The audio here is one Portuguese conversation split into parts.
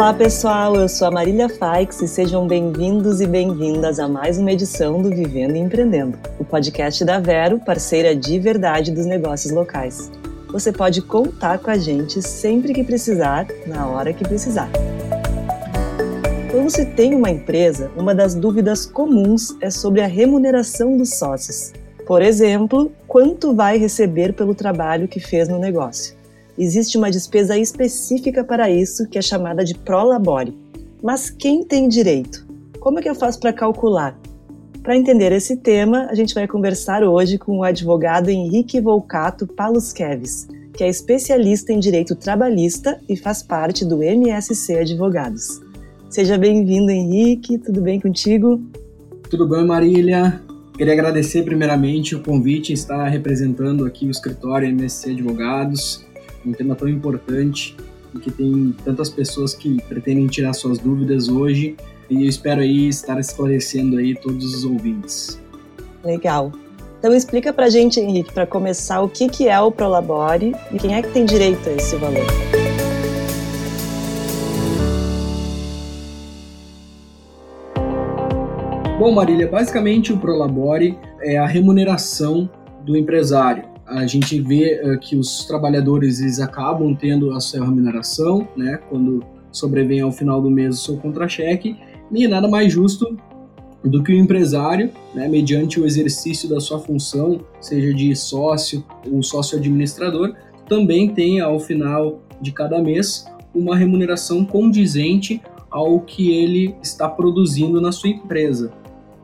Olá pessoal, eu sou a Marília Faix e sejam bem-vindos e bem-vindas a mais uma edição do Vivendo e Empreendendo, o podcast da Vero, parceira de verdade dos negócios locais. Você pode contar com a gente sempre que precisar, na hora que precisar. Quando se tem uma empresa, uma das dúvidas comuns é sobre a remuneração dos sócios. Por exemplo, quanto vai receber pelo trabalho que fez no negócio? Existe uma despesa específica para isso que é chamada de prolabore. Mas quem tem direito? Como é que eu faço para calcular? Para entender esse tema, a gente vai conversar hoje com o advogado Henrique Volcato Paluskeves, que é especialista em direito trabalhista e faz parte do MSC Advogados. Seja bem-vindo, Henrique. Tudo bem contigo? Tudo bem, Marília. Queria agradecer primeiramente o convite estar representando aqui o escritório MSC Advogados, um tema tão importante e que tem tantas pessoas que pretendem tirar suas dúvidas hoje e eu espero aí estar esclarecendo aí todos os ouvintes. Legal. Então explica pra gente, Henrique, para começar, o que, que é o Prolabore e quem é que tem direito a esse valor? Bom, Marília, basicamente o Prolabore é a remuneração do empresário. A gente vê uh, que os trabalhadores eles acabam tendo a sua remuneração, né, quando sobrevém ao final do mês o seu contra-cheque, e nada mais justo do que o empresário, né, mediante o exercício da sua função, seja de sócio ou sócio administrador, também tenha ao final de cada mês uma remuneração condizente ao que ele está produzindo na sua empresa.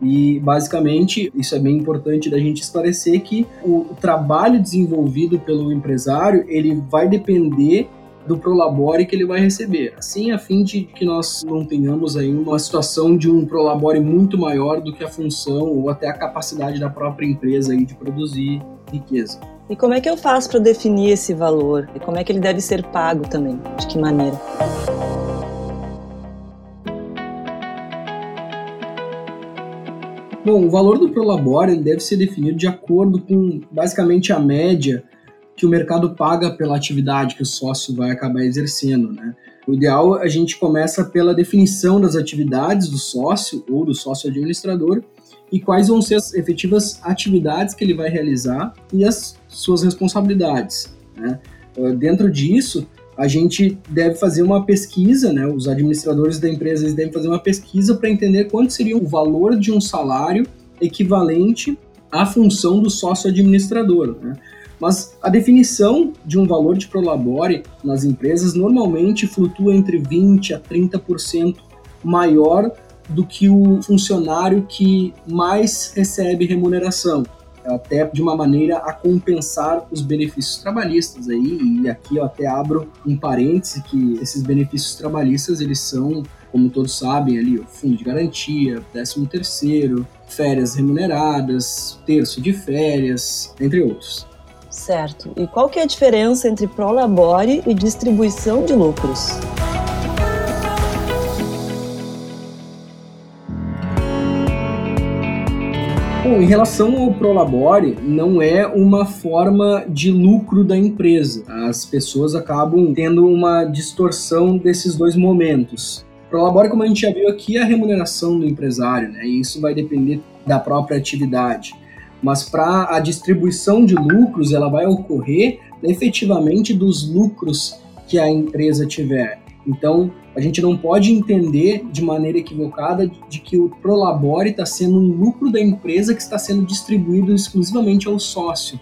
E basicamente, isso é bem importante da gente esclarecer que o, trabalho desenvolvido pelo empresário, ele vai depender do prolabore que ele vai receber. Assim, a fim de que nós não tenhamos aí uma situação de um prolabore muito maior do que a função ou até a capacidade da própria empresa aí de produzir riqueza. E como é que eu faço para definir esse valor? E como é que ele deve ser pago também? De que maneira? Bom, o valor do Prolabore deve ser definido de acordo com basicamente a média que o mercado paga pela atividade que o sócio vai acabar exercendo, né? O ideal a gente começa pela definição das atividades do sócio ou do sócio administrador e quais vão ser as efetivas atividades que ele vai realizar e as suas responsabilidades. Né? Dentro disso, a gente deve fazer uma pesquisa, né? Os administradores da empresa eles devem fazer uma pesquisa para entender quanto seria o valor de um salário equivalente à função do sócio administrador, né? Mas a definição de um valor de prolabore nas empresas normalmente flutua entre 20 a 30% maior do que o funcionário que mais recebe remuneração até de uma maneira a compensar os benefícios trabalhistas aí, e aqui eu até abro um parêntese que esses benefícios trabalhistas, eles são, como todos sabem ali, o fundo de garantia, 13 terceiro, férias remuneradas, terço de férias, entre outros. Certo. E qual que é a diferença entre prolabore e distribuição de lucros? Bom, em relação ao Prolabore, não é uma forma de lucro da empresa. As pessoas acabam tendo uma distorção desses dois momentos. Prolabore, como a gente já viu aqui, é a remuneração do empresário, né? E isso vai depender da própria atividade. Mas para a distribuição de lucros, ela vai ocorrer efetivamente dos lucros que a empresa tiver. Então, a gente não pode entender de maneira equivocada de que o Prolabore está sendo um lucro da empresa que está sendo distribuído exclusivamente ao sócio.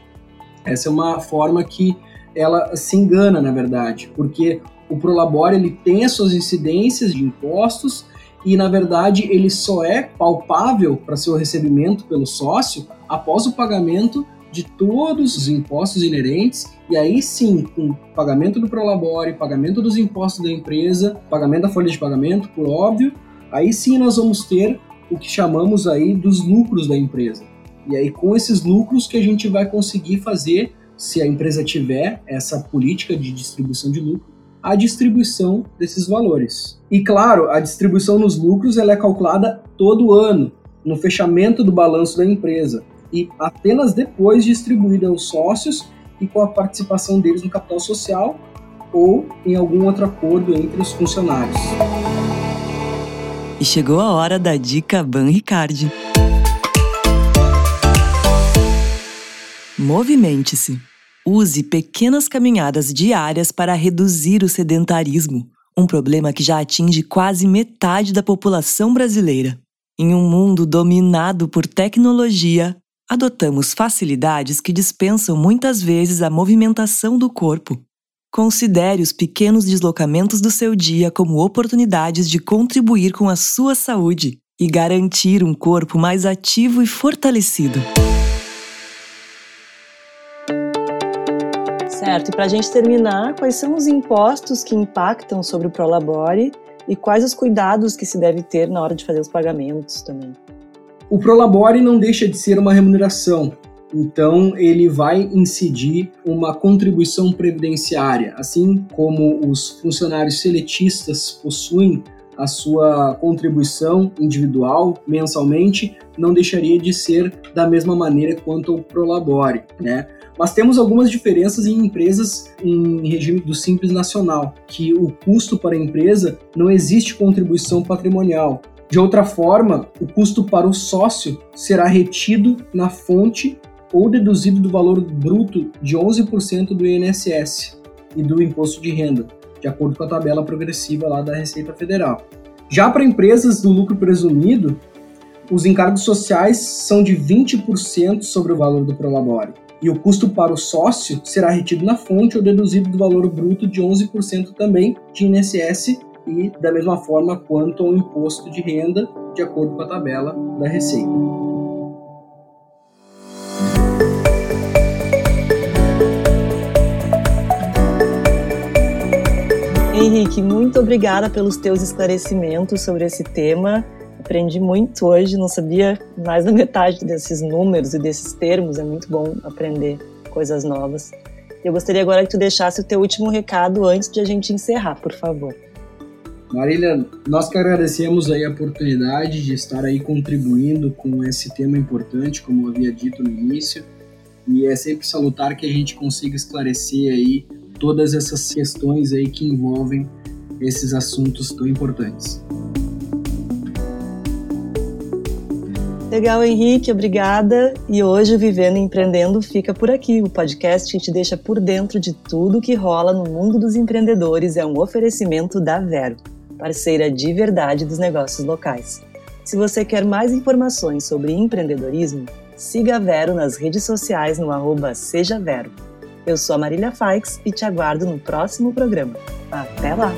Essa é uma forma que ela se engana, na verdade, porque o Prolabore ele tem as suas incidências de impostos e, na verdade, ele só é palpável para seu recebimento pelo sócio após o pagamento de todos os impostos inerentes, e aí sim, com pagamento do Prolabore, pagamento dos impostos da empresa, pagamento da folha de pagamento, por óbvio, aí sim nós vamos ter o que chamamos aí dos lucros da empresa. E aí com esses lucros que a gente vai conseguir fazer, se a empresa tiver essa política de distribuição de lucro, a distribuição desses valores. E claro, a distribuição nos lucros ela é calculada todo ano, no fechamento do balanço da empresa e apenas depois distribuída aos sócios e com a participação deles no capital social, ou em algum outro acordo entre os funcionários. E chegou a hora da dica Ban Ricardi. Movimente-se. Use pequenas caminhadas diárias para reduzir o sedentarismo, um problema que já atinge quase metade da população brasileira. Em um mundo dominado por tecnologia, adotamos facilidades que dispensam muitas vezes a movimentação do corpo. Considere os pequenos deslocamentos do seu dia como oportunidades de contribuir com a sua saúde e garantir um corpo mais ativo e fortalecido. Certo, e para a gente terminar, quais são os impostos que impactam sobre o Prolabore e quais os cuidados que se deve ter na hora de fazer os pagamentos também? O Prolabore não deixa de ser uma remuneração, então, ele vai incidir uma contribuição previdenciária, assim como os funcionários seletistas possuem a sua contribuição individual mensalmente, não deixaria de ser da mesma maneira quanto ao Prolabore, né? Mas temos algumas diferenças em empresas em regime do Simples Nacional, que o custo para a empresa não existe contribuição patrimonial. De outra forma, o custo para o sócio será retido na fonte ou deduzido do valor bruto de 11% do INSS e do imposto de renda, de acordo com a tabela progressiva lá da Receita Federal. Já para empresas do lucro presumido, os encargos sociais são de 20% sobre o valor do prolabore, e o custo para o sócio será retido na fonte ou deduzido do valor bruto de 11% também de INSS e da mesma forma quanto ao imposto de renda, de acordo com a tabela da Receita. Henrique, muito obrigada pelos teus esclarecimentos sobre esse tema. Aprendi muito hoje, não sabia mais da metade desses números e desses termos. É muito bom aprender coisas novas. Eu gostaria agora que tu deixasse o teu último recado antes de a gente encerrar, por favor. Marília, nós que agradecemos aí a oportunidade de estar aí contribuindo com esse tema importante, como eu havia dito no início, e é sempre salutar que a gente consiga esclarecer aí todas essas questões aí que envolvem esses assuntos tão importantes. Legal, Henrique, obrigada. E hoje Vivendo e Empreendendo fica por aqui. O podcast que te deixa por dentro de tudo que rola no mundo dos empreendedores é um oferecimento da Vero, parceira de verdade dos negócios locais. Se você quer mais informações sobre empreendedorismo, siga a Vero nas redes sociais no arroba Seja Vero. Eu sou a Marília Faix e te aguardo no próximo programa. Até lá!